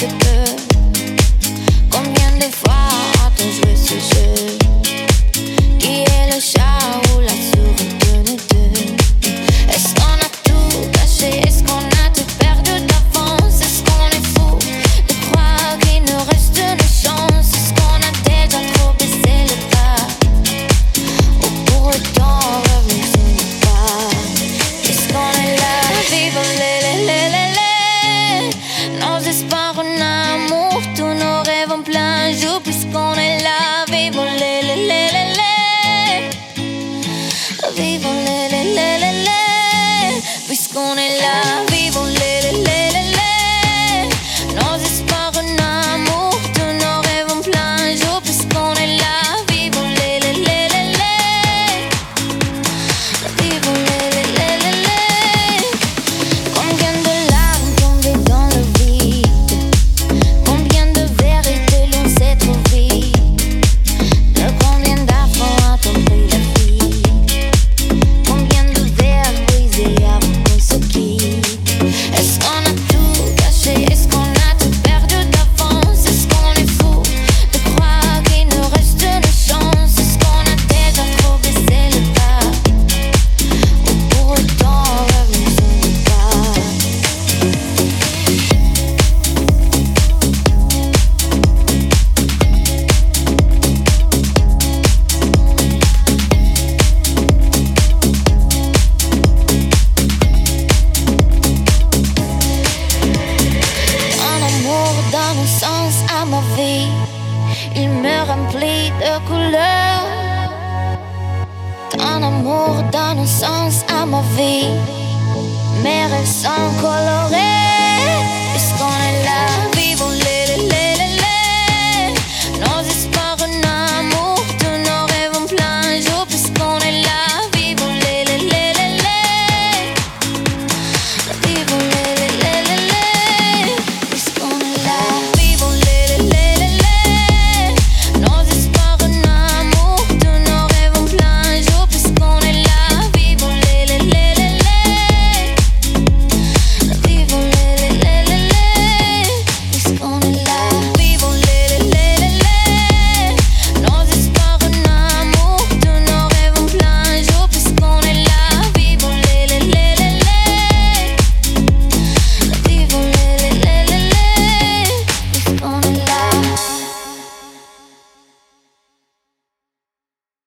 the good. temps plein jour puisqu'on est là. Vivons les, les, les, les, les. Vivons les. Puisqu'on est là. Donne un sens à ma vie. Mes rêves sont colorés.